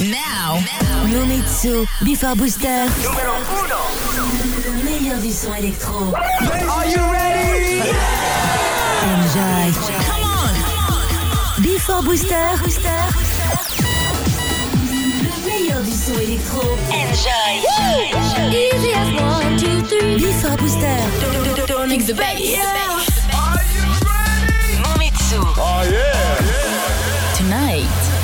Now, Nomitsu, Before Booster. Numéro 1. Le meilleur du son électro. Are you ready? Enjoy. Come on. Before Booster. Le meilleur du son électro. Enjoy. Easy as one, two, three. Before Booster. Don't mix the bass. Are you ready? Nomitsu. Oh yeah.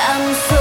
I'm so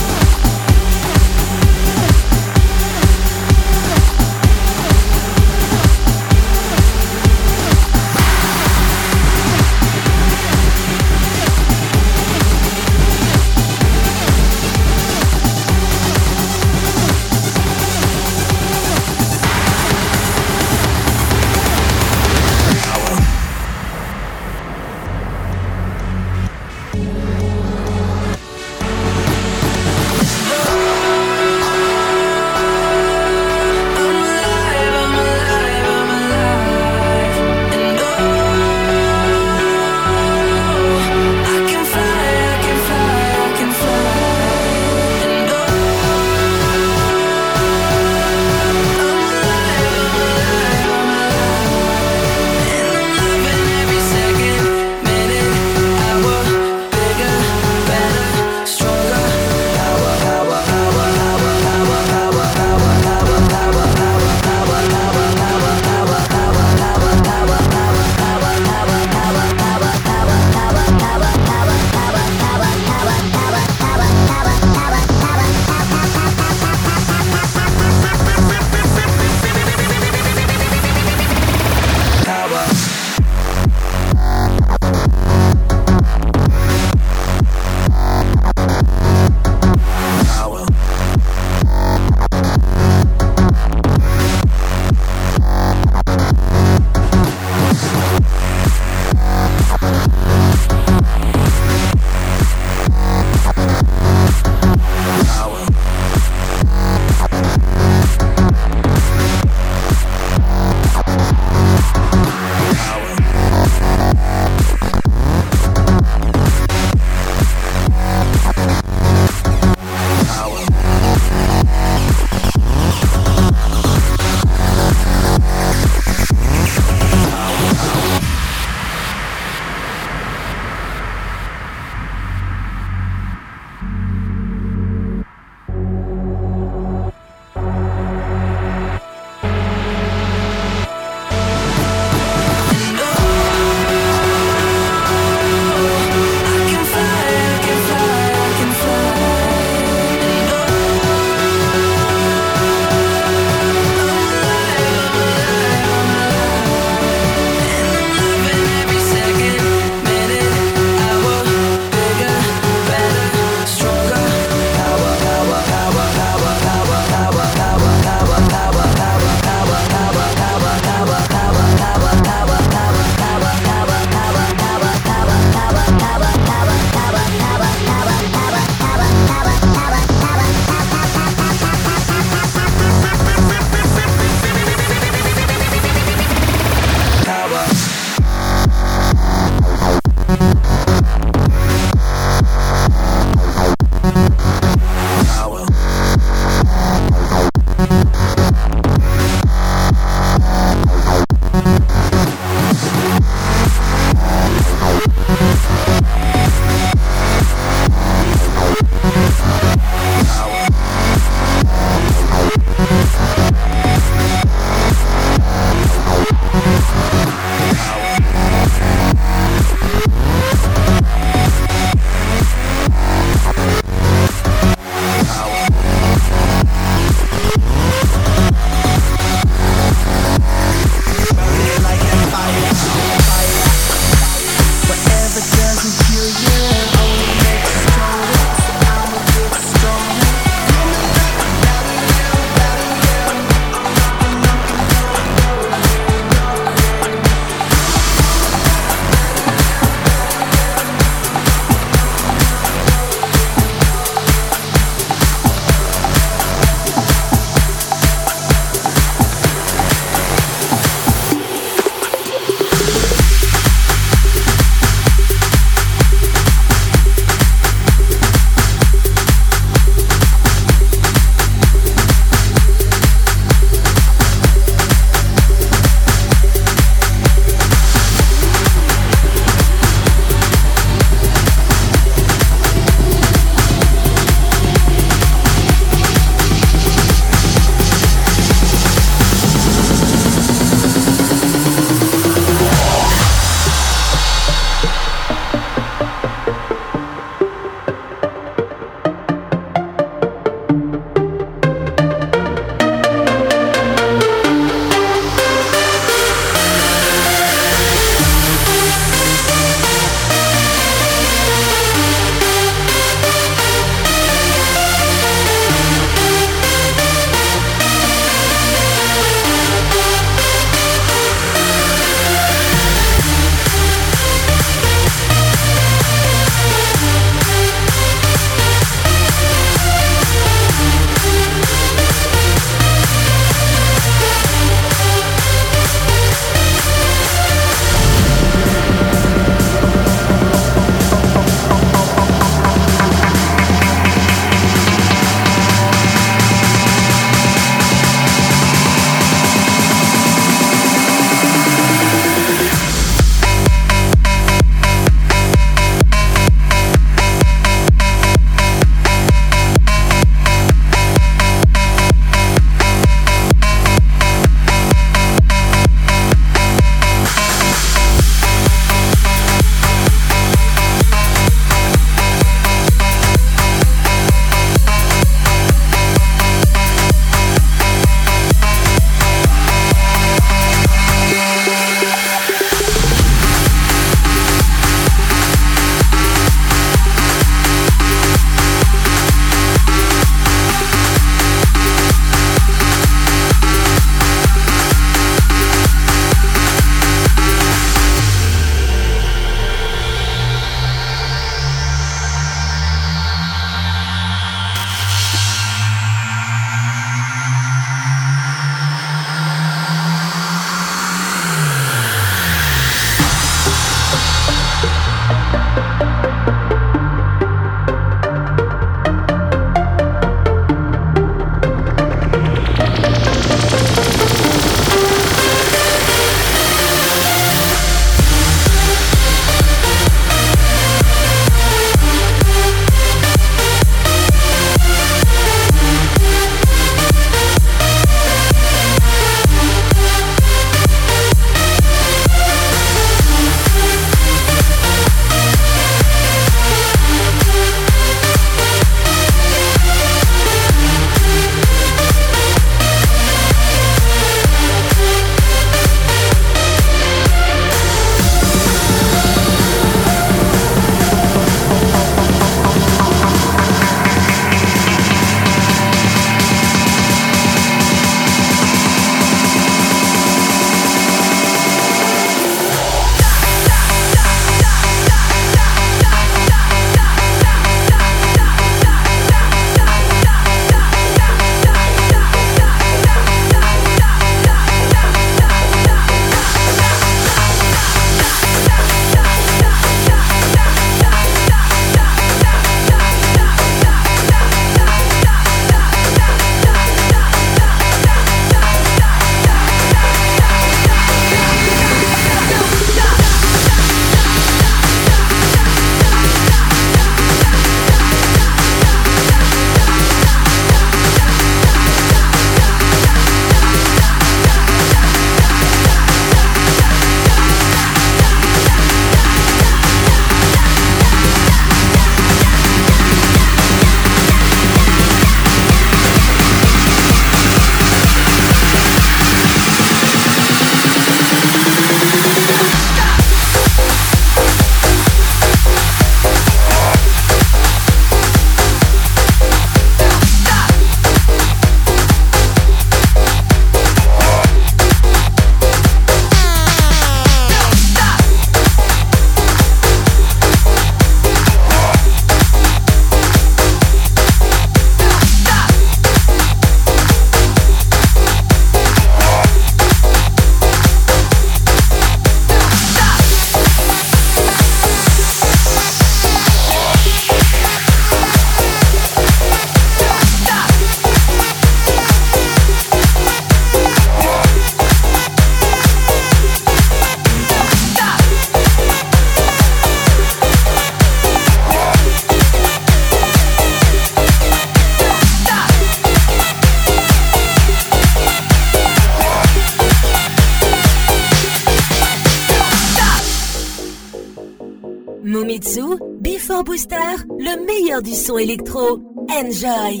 électro. Enjoy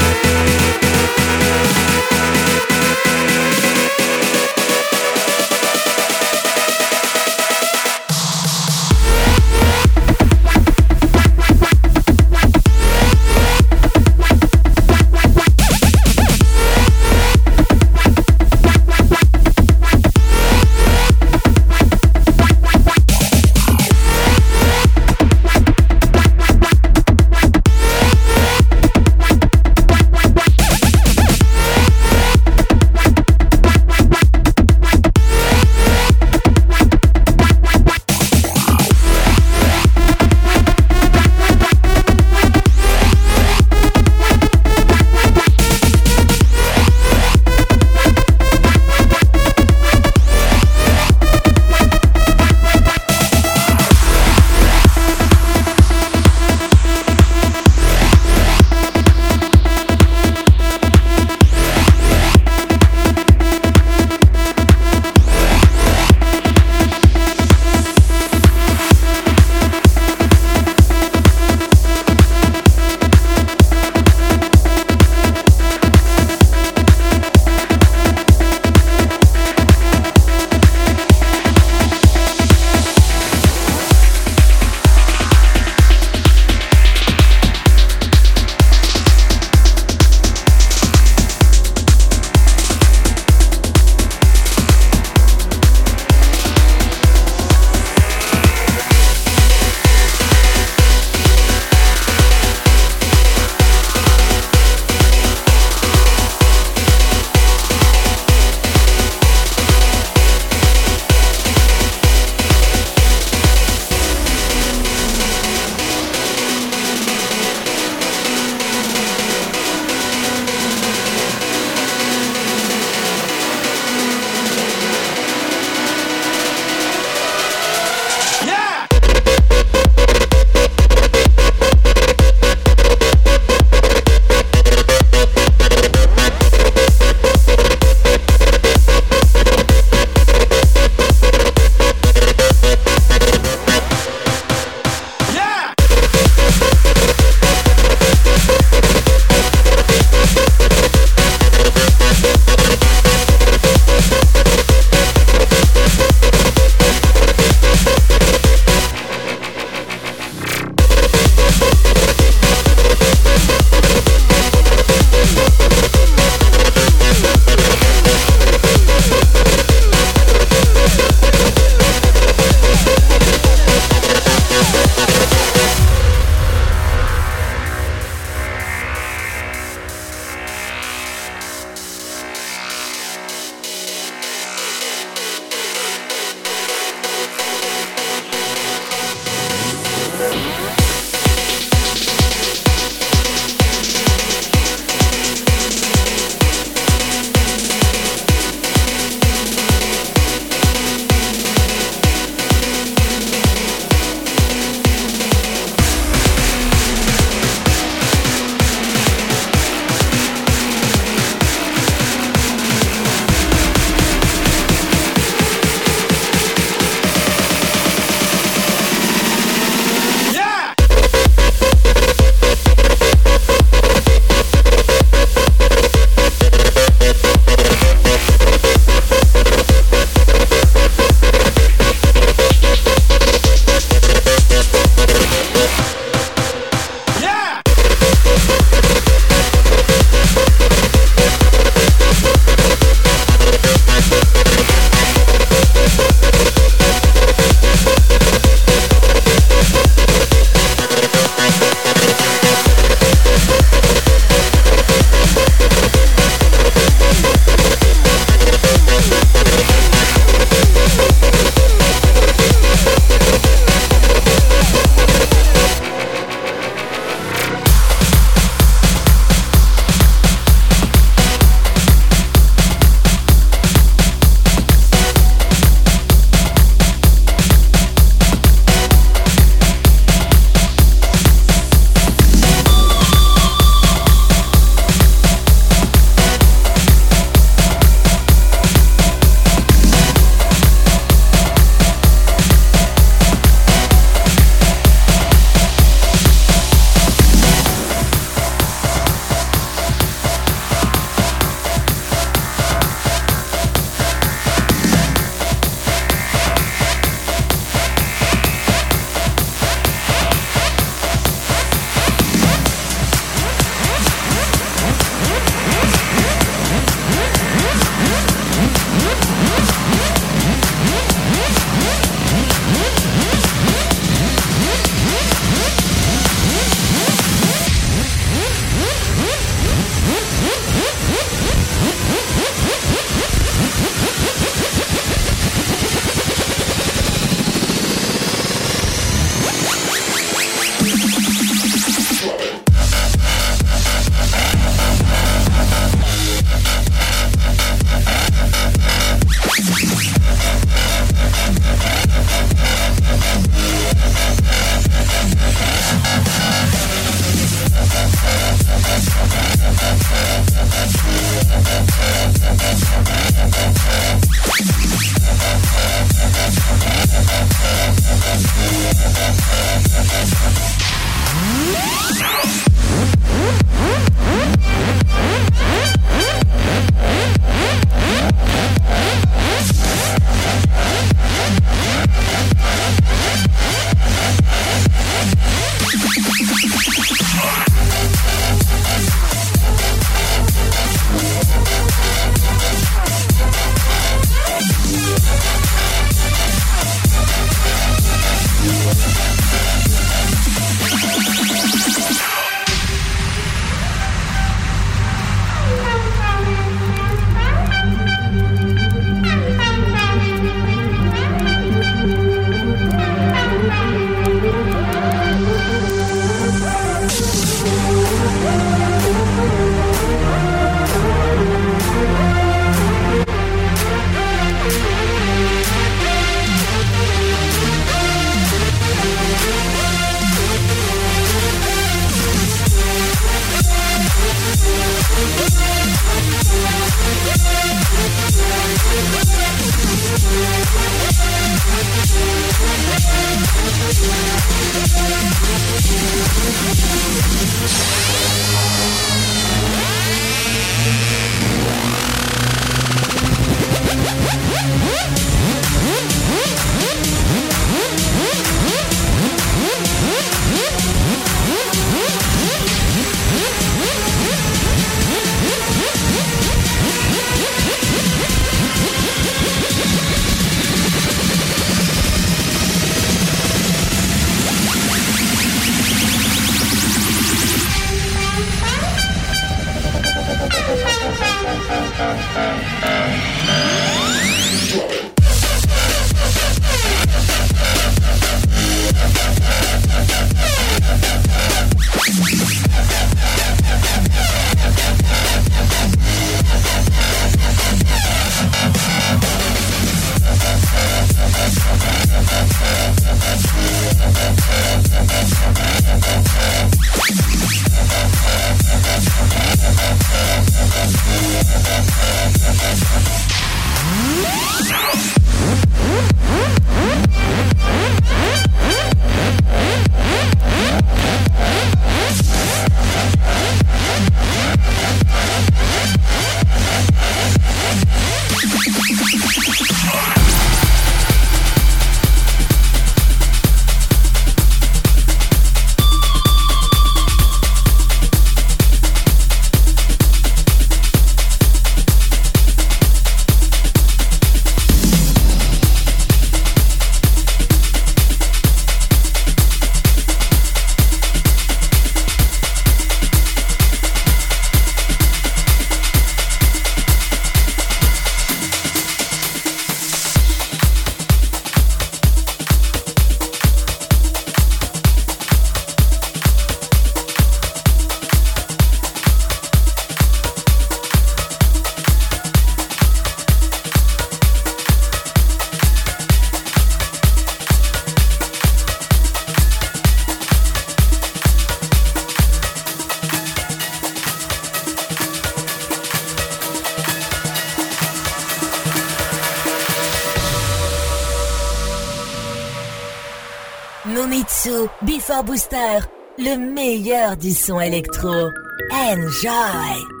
Booster, le meilleur du son électro. Enjoy!